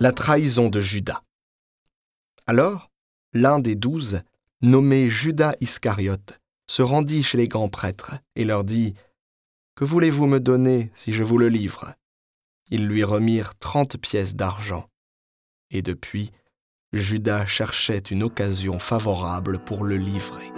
La trahison de Judas. Alors, l'un des douze, nommé Judas Iscariote, se rendit chez les grands prêtres et leur dit Que voulez-vous me donner si je vous le livre? Ils lui remirent trente pièces d'argent. Et depuis, Judas cherchait une occasion favorable pour le livrer.